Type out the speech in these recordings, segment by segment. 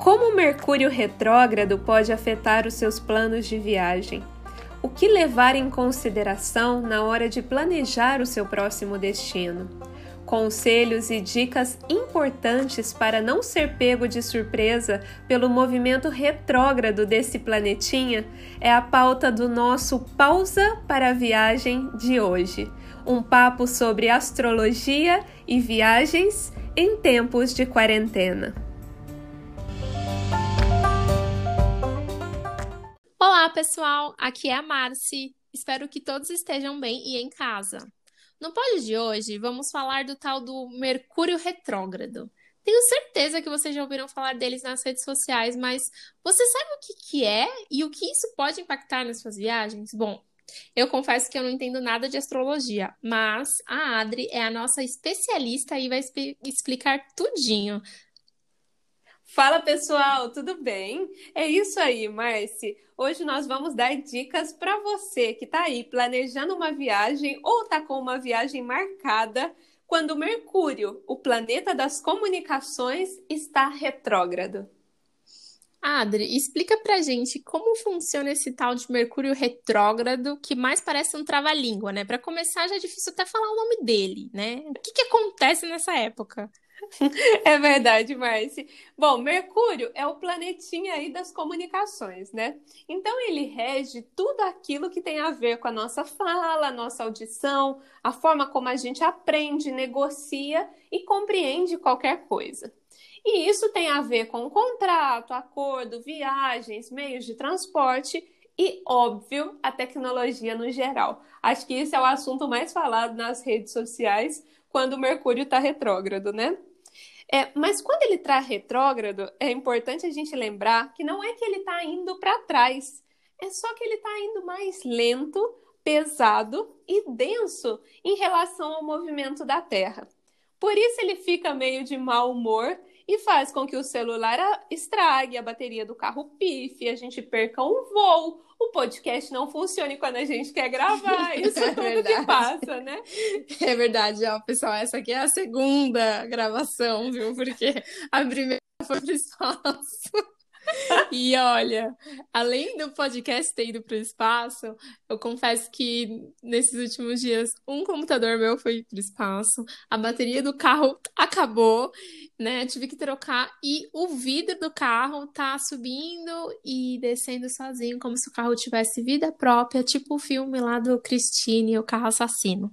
Como o Mercúrio retrógrado pode afetar os seus planos de viagem? O que levar em consideração na hora de planejar o seu próximo destino? Conselhos e dicas importantes para não ser pego de surpresa pelo movimento retrógrado desse planetinha é a pauta do nosso Pausa para a Viagem de hoje. Um papo sobre astrologia e viagens em tempos de quarentena. Olá, pessoal! Aqui é a Marci. Espero que todos estejam bem e em casa. No pod de hoje, vamos falar do tal do Mercúrio retrógrado. Tenho certeza que vocês já ouviram falar deles nas redes sociais, mas você sabe o que, que é e o que isso pode impactar nas suas viagens? Bom, eu confesso que eu não entendo nada de astrologia, mas a Adri é a nossa especialista e vai explicar tudinho. Fala pessoal, tudo bem? É isso aí, Marci. Hoje nós vamos dar dicas para você que está aí planejando uma viagem ou está com uma viagem marcada quando Mercúrio, o planeta das comunicações, está retrógrado. Adri, explica pra gente como funciona esse tal de Mercúrio retrógrado, que mais parece um trava-língua, né? Para começar, já é difícil até falar o nome dele, né? O que, que acontece nessa época? É verdade, Marci. Bom, Mercúrio é o planetinha aí das comunicações, né? Então ele rege tudo aquilo que tem a ver com a nossa fala, a nossa audição, a forma como a gente aprende, negocia e compreende qualquer coisa. E isso tem a ver com contrato, acordo, viagens, meios de transporte e, óbvio, a tecnologia no geral. Acho que esse é o assunto mais falado nas redes sociais quando o Mercúrio está retrógrado, né? É, mas quando ele está retrógrado, é importante a gente lembrar que não é que ele está indo para trás, é só que ele está indo mais lento, pesado e denso em relação ao movimento da Terra. Por isso ele fica meio de mau humor e faz com que o celular estrague, a bateria do carro pife, a gente perca um voo, o podcast não funcione quando a gente quer gravar. Isso é tudo verdade. que passa, né? É verdade, ó, pessoal. Essa aqui é a segunda gravação, viu? Porque a primeira foi pro espaço. E olha, além do podcast ter ido para o espaço, eu confesso que nesses últimos dias um computador meu foi para o espaço, a bateria do carro acabou, né? Tive que trocar e o vidro do carro tá subindo e descendo sozinho, como se o carro tivesse vida própria, tipo o filme lá do Christine, o carro assassino.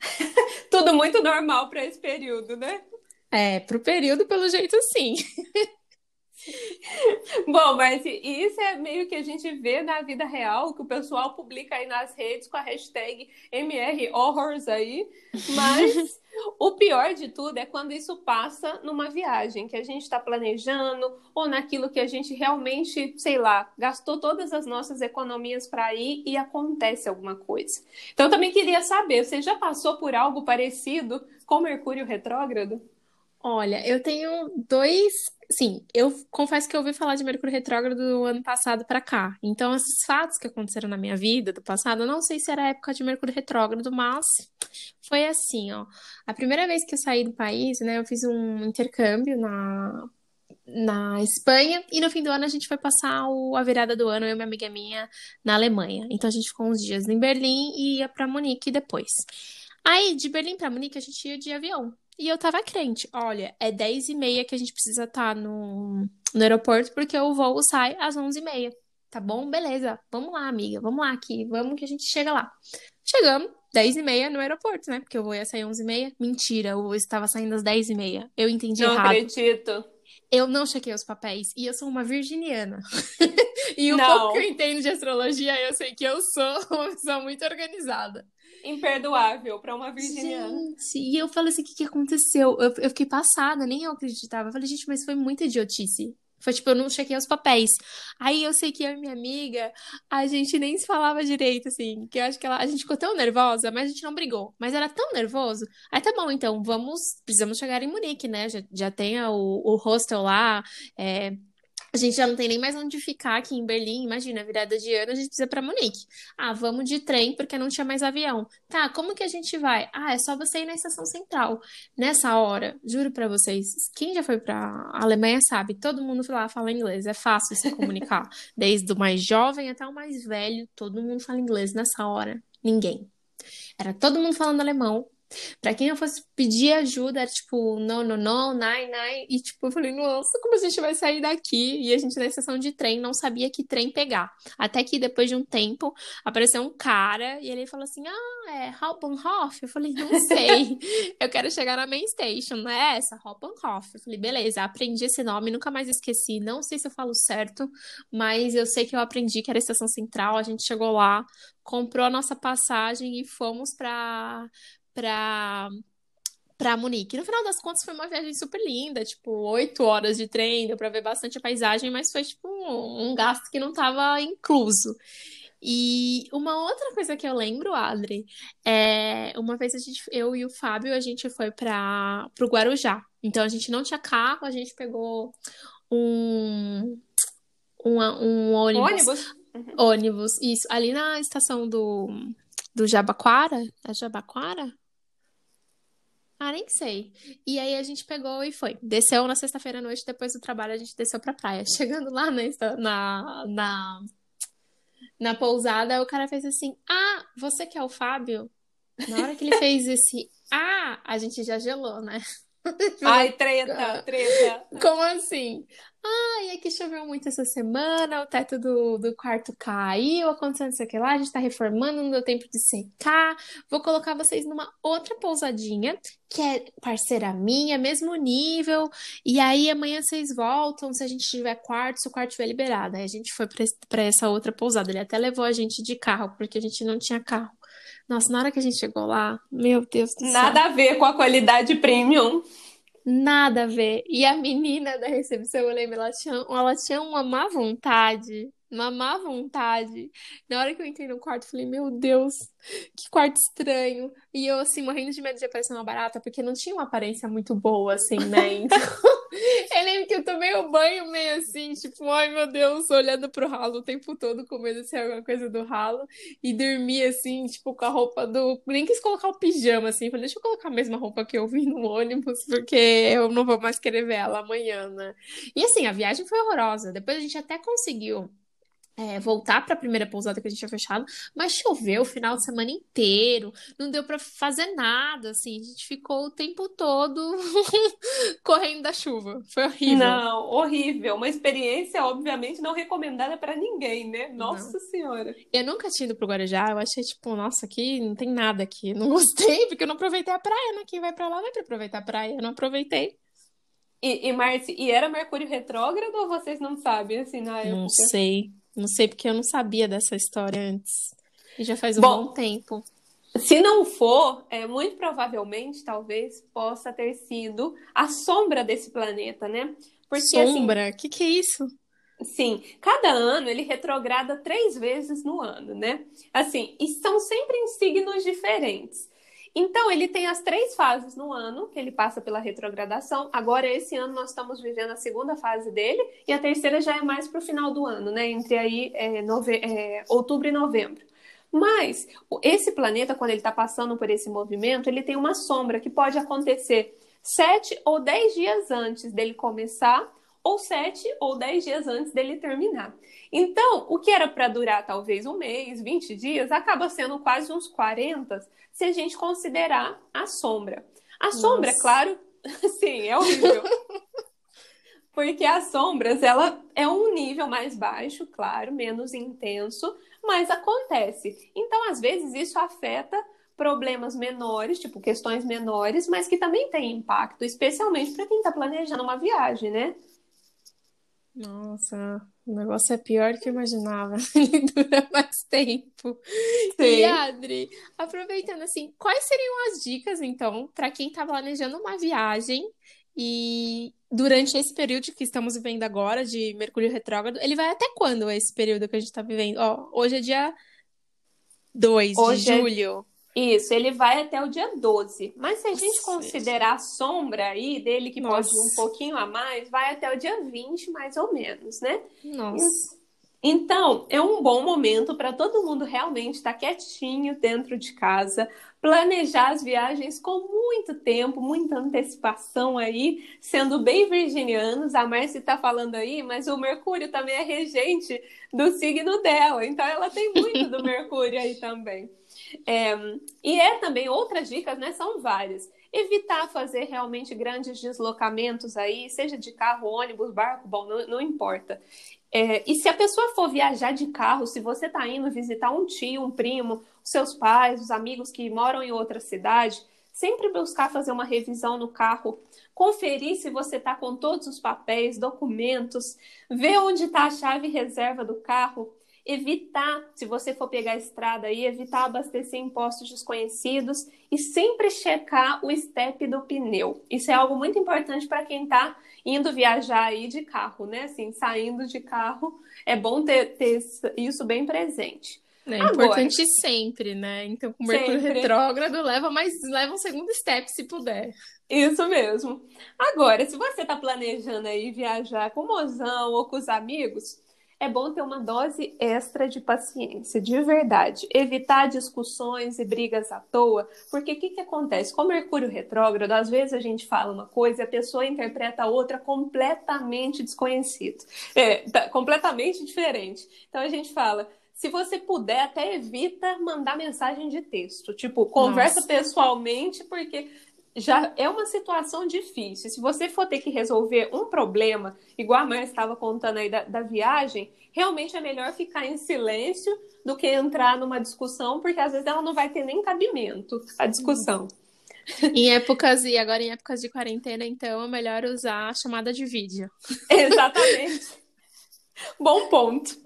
Tudo muito normal para esse período, né? É, pro período, pelo jeito, sim. Bom, mas isso é meio que a gente vê na vida real, que o pessoal publica aí nas redes com a hashtag MRHorrors aí. Mas o pior de tudo é quando isso passa numa viagem que a gente está planejando ou naquilo que a gente realmente, sei lá, gastou todas as nossas economias para ir e acontece alguma coisa. Então, eu também queria saber, você já passou por algo parecido com Mercúrio retrógrado? Olha, eu tenho dois. Sim, eu confesso que eu ouvi falar de Mercúrio retrógrado do ano passado para cá. Então, esses fatos que aconteceram na minha vida do passado, eu não sei se era época de Mercúrio retrógrado, mas foi assim, ó. A primeira vez que eu saí do país, né, eu fiz um intercâmbio na, na Espanha e no fim do ano a gente foi passar o, a virada do ano, eu e uma amiga minha, na Alemanha. Então, a gente ficou uns dias em Berlim e ia para Munique depois. Aí, de Berlim para Munique, a gente ia de avião. E eu tava crente. Olha, é 10 e meia que a gente precisa estar tá no, no aeroporto, porque o voo sai às 11 e meia. Tá bom? Beleza. Vamos lá, amiga. Vamos lá aqui. Vamos que a gente chega lá. Chegamos, 10 e meia no aeroporto, né? Porque o voo ia sair 11 e meia. Mentira, o voo estava saindo às 10 e meia. Eu entendi não errado. Não acredito. Eu não chequei os papéis. E eu sou uma virginiana. e o não. pouco que eu entendo de astrologia, eu sei que eu sou uma pessoa muito organizada imperdoável para uma virginiana. Gente, e eu falei assim: o que, que aconteceu? Eu, eu fiquei passada, nem eu acreditava. Eu falei, gente, mas foi muita idiotice. Foi tipo, eu não chequei os papéis. Aí eu sei que eu e minha amiga, a gente nem se falava direito, assim. Que eu acho que ela, a gente ficou tão nervosa, mas a gente não brigou. Mas era tão nervoso. Aí tá bom, então, vamos, precisamos chegar em Munique, né? Já, já tem o, o hostel lá, é, a gente já não tem nem mais onde ficar aqui em Berlim. Imagina, virada de ano, a gente precisa para Munique. Ah, vamos de trem porque não tinha mais avião. Tá, como que a gente vai? Ah, é só você ir na estação central. Nessa hora, juro para vocês, quem já foi para Alemanha sabe, todo mundo lá fala inglês, é fácil se comunicar. Desde o mais jovem até o mais velho, todo mundo fala inglês nessa hora. Ninguém. Era todo mundo falando alemão. Pra quem eu fosse pedir ajuda, era tipo, não, não, não, nine, nine. E tipo, eu falei, nossa, como a gente vai sair daqui? E a gente na estação de trem não sabia que trem pegar. Até que depois de um tempo apareceu um cara e ele falou assim: ah, é Hauptbahnhof? Eu falei, não sei. eu quero chegar na main station, não é essa? Hauptbahnhof. Eu falei, beleza, aprendi esse nome, nunca mais esqueci. Não sei se eu falo certo, mas eu sei que eu aprendi que era a estação central. A gente chegou lá, comprou a nossa passagem e fomos para para para Munique. No final das contas, foi uma viagem super linda, tipo, oito horas de trem, deu para ver bastante a paisagem, mas foi tipo um, gasto que não estava incluso. E uma outra coisa que eu lembro, Adri, é uma vez a gente, eu e o Fábio, a gente foi para o Guarujá. Então a gente não tinha carro, a gente pegou um um, um ônibus. Ônibus? Uhum. Ônibus, isso, ali na estação do do Jabaquara, é Jabaquara? Ah, nem sei. E aí a gente pegou e foi. Desceu na sexta-feira à noite, depois do trabalho a gente desceu pra praia. Chegando lá na, na, na, na pousada, o cara fez assim: Ah, você que é o Fábio? Na hora que ele fez esse Ah, a gente já gelou, né? Ai, treta, treta. Como assim? Ai, é que choveu muito essa semana, o teto do, do quarto caiu, aconteceu não sei o que lá, a gente tá reformando, não deu tempo de secar. Vou colocar vocês numa outra pousadinha, que é parceira minha, mesmo nível. E aí amanhã vocês voltam, se a gente tiver quarto, se o quarto estiver liberado. Aí a gente foi pra, pra essa outra pousada. Ele até levou a gente de carro, porque a gente não tinha carro. Nossa, na hora que a gente chegou lá, meu Deus do céu. Nada a ver com a qualidade premium. Nada a ver. E a menina da recepção, eu lembro, ela tinha, ela tinha uma má vontade uma má vontade. Na hora que eu entrei no quarto, eu falei, meu Deus, que quarto estranho. E eu, assim, morrendo de medo de aparecer uma barata, porque não tinha uma aparência muito boa, assim, né? Então, eu lembro que eu tomei o banho meio assim, tipo, ai meu Deus, olhando pro ralo o tempo todo, com medo de ser alguma coisa do ralo. E dormi, assim, tipo, com a roupa do. Nem quis colocar o pijama, assim. Falei, deixa eu colocar a mesma roupa que eu vi no ônibus, porque eu não vou mais querer ver ela amanhã, né? E assim, a viagem foi horrorosa. Depois a gente até conseguiu é, voltar para a primeira pousada que a gente tinha fechado, mas choveu o final de semana inteiro, não deu para fazer nada, assim, a gente ficou o tempo todo correndo da chuva. Foi horrível. Não, horrível. Uma experiência, obviamente, não recomendada para ninguém, né? Nossa não. Senhora. Eu nunca tinha ido pro Guarujá, eu achei, tipo, nossa, aqui não tem nada aqui. Não gostei, porque eu não aproveitei a praia, né? Quem vai para lá vai para aproveitar a praia, eu não aproveitei. E, e e era Mercúrio retrógrado ou vocês não sabem, assim, na época? Não sei. Não sei porque eu não sabia dessa história antes. E já faz um bom, bom tempo. Se não for, é, muito provavelmente, talvez, possa ter sido a sombra desse planeta, né? Porque, assim, sombra? O assim, que, que é isso? Sim, cada ano ele retrograda três vezes no ano, né? Assim, e são sempre em signos diferentes. Então, ele tem as três fases no ano que ele passa pela retrogradação. Agora, esse ano, nós estamos vivendo a segunda fase dele, e a terceira já é mais para o final do ano, né? Entre aí é, nove... é, outubro e novembro. Mas esse planeta, quando ele está passando por esse movimento, ele tem uma sombra que pode acontecer sete ou dez dias antes dele começar, ou sete ou dez dias antes dele terminar. Então, o que era para durar talvez um mês, 20 dias, acaba sendo quase uns 40 se a gente considerar a sombra. A Nossa. sombra, claro, sim, é horrível. Porque as sombras, ela é um nível mais baixo, claro, menos intenso, mas acontece. Então, às vezes, isso afeta problemas menores, tipo questões menores, mas que também tem impacto, especialmente para quem está planejando uma viagem, né? Nossa, o negócio é pior do que eu imaginava. Ele dura mais tempo. Sim. E Adri, aproveitando assim, quais seriam as dicas então para quem está planejando uma viagem e durante esse período que estamos vivendo agora de Mercúrio retrógrado, ele vai até quando esse período que a gente está vivendo? Ó, hoje é dia 2 de é julho. Isso, ele vai até o dia 12. Mas se a gente considerar a sombra aí dele, que Nossa. pode ir um pouquinho a mais, vai até o dia 20, mais ou menos, né? Nossa. Então, é um bom momento para todo mundo realmente estar tá quietinho dentro de casa, planejar as viagens com muito tempo, muita antecipação aí, sendo bem virginianos. A Márcia está falando aí, mas o Mercúrio também é regente do signo dela, então ela tem muito do Mercúrio aí também. É, e é também outras dicas, né? São várias. Evitar fazer realmente grandes deslocamentos aí, seja de carro, ônibus, barco, bom, não, não importa. É, e se a pessoa for viajar de carro, se você está indo visitar um tio, um primo, os seus pais, os amigos que moram em outra cidade, sempre buscar fazer uma revisão no carro, conferir se você está com todos os papéis, documentos, ver onde está a chave reserva do carro, evitar, se você for pegar a estrada aí, evitar abastecer em postos desconhecidos e sempre checar o step do pneu. Isso é algo muito importante para quem está indo viajar aí de carro, né? Assim, saindo de carro, é bom ter, ter isso bem presente. É Agora, importante sempre, né? Então, com o Mercúrio retrógrado, leva mais, leva um segundo step se puder. Isso mesmo. Agora, se você está planejando aí viajar com o mozão ou com os amigos, é bom ter uma dose extra de paciência, de verdade. Evitar discussões e brigas à toa, porque o que, que acontece? Com Mercúrio retrógrado, às vezes a gente fala uma coisa e a pessoa interpreta a outra completamente desconhecida, é, tá, completamente diferente. Então a gente fala, se você puder, até evita mandar mensagem de texto. Tipo, conversa Nossa. pessoalmente, porque já é uma situação difícil. Se você for ter que resolver um problema, igual a mãe estava contando aí da, da, viagem, realmente é melhor ficar em silêncio do que entrar numa discussão, porque às vezes ela não vai ter nem cabimento a discussão. Em épocas, e agora em épocas de quarentena, então é melhor usar a chamada de vídeo. Exatamente. Bom ponto.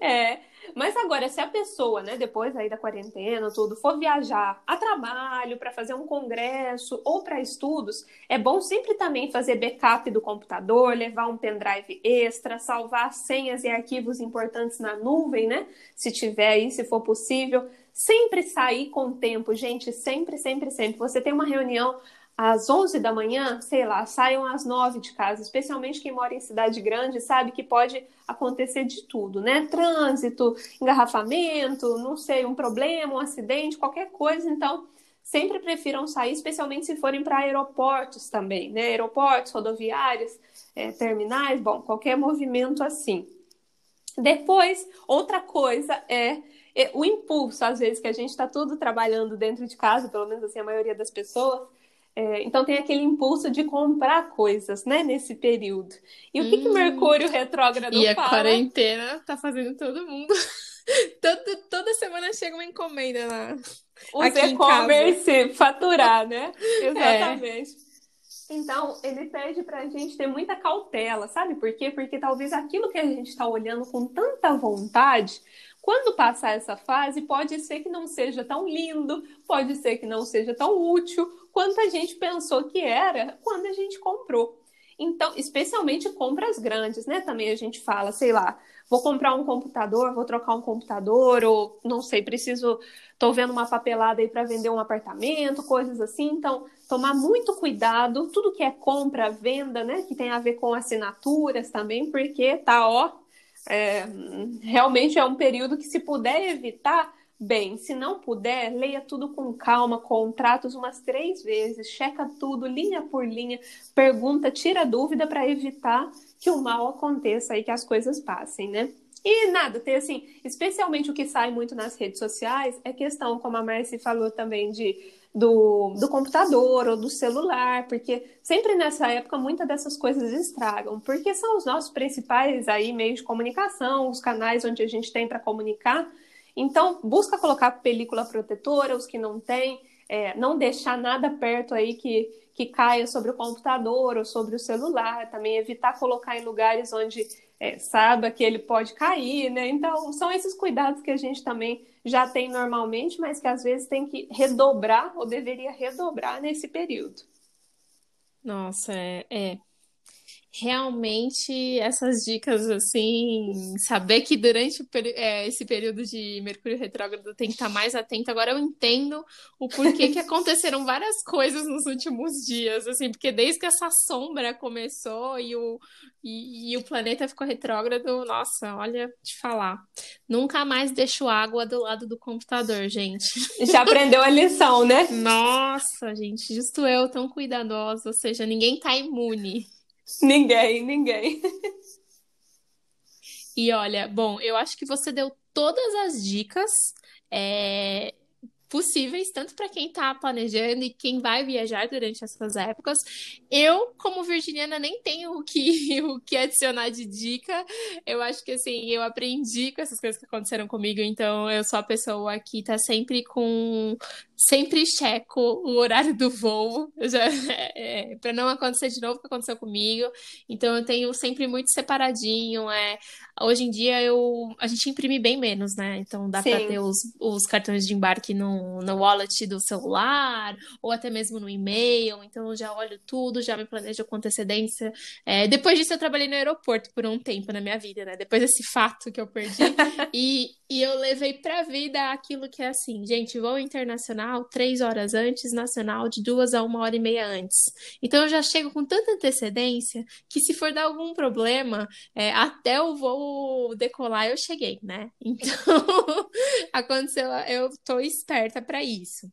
É, mas agora, se a pessoa, né, depois aí da quarentena, tudo, for viajar a trabalho, para fazer um congresso ou para estudos, é bom sempre também fazer backup do computador, levar um pendrive extra, salvar senhas e arquivos importantes na nuvem, né? Se tiver aí, se for possível. Sempre sair com tempo, gente, sempre, sempre, sempre. Você tem uma reunião, às 11 da manhã, sei lá, saiam às 9 de casa, especialmente quem mora em cidade grande sabe que pode acontecer de tudo, né? Trânsito, engarrafamento, não sei, um problema, um acidente, qualquer coisa. Então, sempre prefiram sair, especialmente se forem para aeroportos também, né? Aeroportos, rodoviários, é, terminais, bom, qualquer movimento assim. Depois, outra coisa é, é o impulso, às vezes, que a gente está tudo trabalhando dentro de casa, pelo menos assim a maioria das pessoas é, então tem aquele impulso de comprar coisas, né, nesse período. E o que, hum. que Mercúrio retrógrado e fala? E a quarentena tá fazendo todo mundo. toda, toda semana chega uma encomenda lá. Os e-commerce faturar, né? Exatamente. É. Então, ele pede para a gente ter muita cautela, sabe por quê? Porque talvez aquilo que a gente está olhando com tanta vontade, quando passar essa fase, pode ser que não seja tão lindo, pode ser que não seja tão útil, quanto a gente pensou que era quando a gente comprou. Então, especialmente compras grandes, né? Também a gente fala, sei lá, vou comprar um computador, vou trocar um computador, ou não sei, preciso, tô vendo uma papelada aí para vender um apartamento, coisas assim. Então, tomar muito cuidado, tudo que é compra, venda, né? Que tem a ver com assinaturas também, porque tá, ó, é, realmente é um período que se puder evitar, Bem, se não puder, leia tudo com calma, contratos umas três vezes, checa tudo, linha por linha, pergunta, tira dúvida para evitar que o mal aconteça e que as coisas passem, né? E nada, tem assim, especialmente o que sai muito nas redes sociais é questão, como a Marci falou também, de do, do computador ou do celular, porque sempre nessa época muitas dessas coisas estragam, porque são os nossos principais aí meios de comunicação, os canais onde a gente tem para comunicar, então, busca colocar película protetora, os que não têm, é, não deixar nada perto aí que, que caia sobre o computador ou sobre o celular, também evitar colocar em lugares onde é, saiba que ele pode cair, né? Então, são esses cuidados que a gente também já tem normalmente, mas que às vezes tem que redobrar ou deveria redobrar nesse período. Nossa, é, é realmente essas dicas, assim, saber que durante é, esse período de Mercúrio retrógrado tem que estar mais atento. Agora eu entendo o porquê que aconteceram várias coisas nos últimos dias, assim, porque desde que essa sombra começou e o, e, e o planeta ficou retrógrado, nossa, olha, te falar. Nunca mais deixo água do lado do computador, gente. Já aprendeu a lição, né? Nossa, gente, justo eu tão cuidadosa, ou seja, ninguém tá imune. Ninguém, ninguém. E olha, bom, eu acho que você deu todas as dicas. É, possíveis, tanto para quem está planejando e quem vai viajar durante essas épocas. Eu, como virginiana, nem tenho o que, o que adicionar de dica. Eu acho que, assim, eu aprendi com essas coisas que aconteceram comigo, então eu sou a pessoa que está sempre com sempre checo o horário do voo, é, para não acontecer de novo o que aconteceu comigo. Então eu tenho sempre muito separadinho. É, hoje em dia eu, a gente imprime bem menos, né? Então dá para ter os, os cartões de embarque no, no wallet do celular ou até mesmo no e-mail. Então eu já olho tudo, já me planejo com antecedência. É, depois disso eu trabalhei no aeroporto por um tempo na minha vida, né? Depois desse fato que eu perdi e, e eu levei pra vida aquilo que é assim, gente, voo internacional nacional três horas antes, nacional de duas a uma hora e meia antes. Então eu já chego com tanta antecedência que se for dar algum problema, é, até o voo decolar eu cheguei, né? Então aconteceu, eu tô esperta para isso.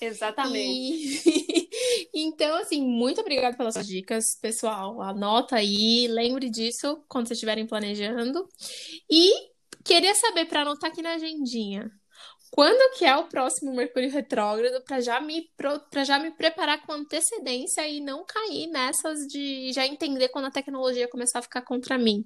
Exatamente. E... então, assim, muito obrigada pelas suas dicas, pessoal. Anota aí, lembre disso quando vocês estiverem planejando. E queria saber, para anotar aqui na agendinha, quando que é o próximo Mercúrio retrógrado para já me para já me preparar com antecedência e não cair nessas de já entender quando a tecnologia começar a ficar contra mim.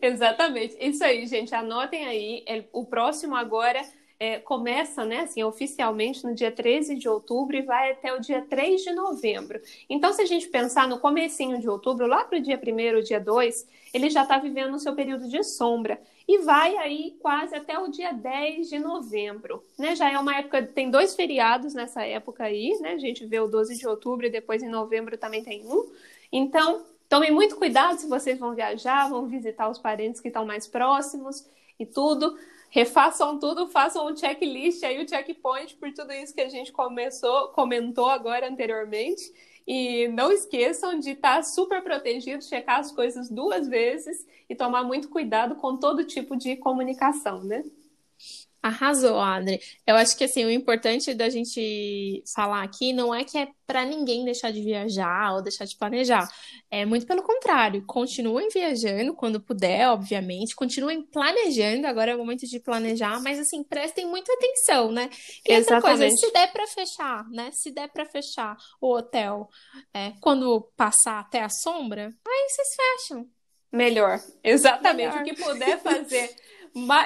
Exatamente. Isso aí, gente. Anotem aí. O próximo agora é, começa, né, assim, oficialmente no dia 13 de outubro e vai até o dia 3 de novembro. Então, se a gente pensar no comecinho de outubro, lá para o dia 1 dia 2, ele já está vivendo o seu período de sombra e vai aí quase até o dia 10 de novembro, né? Já é uma época, tem dois feriados nessa época aí, né? A gente vê o 12 de outubro e depois em novembro também tem um. Então, tomem muito cuidado se vocês vão viajar, vão visitar os parentes que estão mais próximos e tudo. Refaçam tudo, façam um checklist aí, o checkpoint por tudo isso que a gente começou, comentou agora anteriormente. E não esqueçam de estar super protegidos, checar as coisas duas vezes e tomar muito cuidado com todo tipo de comunicação, né? Arrasou, Adri. Eu acho que assim, o importante da gente falar aqui não é que é para ninguém deixar de viajar ou deixar de planejar. É muito pelo contrário. Continuem viajando quando puder, obviamente. Continuem planejando. Agora é o momento de planejar, mas assim, prestem muita atenção, né? E Exatamente. outra coisa, se der para fechar, né? Se der para fechar o hotel é, quando passar até a sombra, aí vocês fecham. Melhor. Exatamente. Melhor. O que puder fazer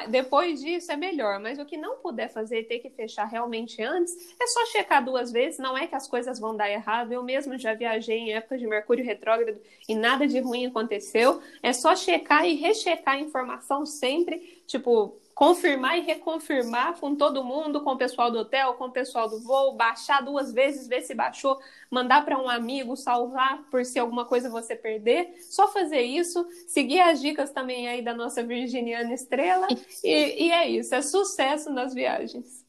depois disso é melhor, mas o que não puder fazer e ter que fechar realmente antes, é só checar duas vezes, não é que as coisas vão dar errado. Eu mesmo já viajei em época de Mercúrio retrógrado e nada de ruim aconteceu. É só checar e rechecar a informação sempre, tipo, confirmar e reconfirmar com todo mundo, com o pessoal do hotel, com o pessoal do voo, baixar duas vezes, ver se baixou, mandar para um amigo, salvar por se alguma coisa você perder. Só fazer isso, seguir as dicas também aí da nossa Virginiana Estrela e, e é isso, é sucesso nas viagens.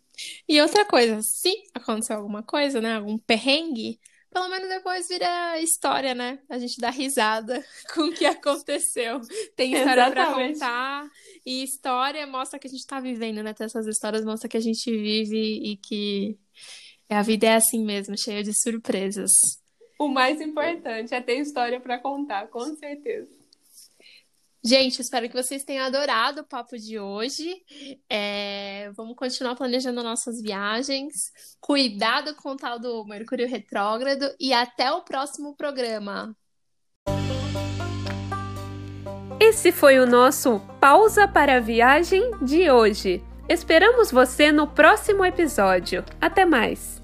E outra coisa, se acontecer alguma coisa, né, algum perrengue, pelo menos depois vira história, né? A gente dá risada com o que aconteceu. Tem história para contar. E história mostra que a gente tá vivendo, né? Essas histórias mostram que a gente vive e que a vida é assim mesmo, cheia de surpresas. O mais importante é ter história para contar, com certeza. Gente, espero que vocês tenham adorado o papo de hoje. É, vamos continuar planejando nossas viagens. Cuidado com o tal do Mercúrio Retrógrado e até o próximo programa. Esse foi o nosso Pausa para a Viagem de hoje. Esperamos você no próximo episódio. Até mais!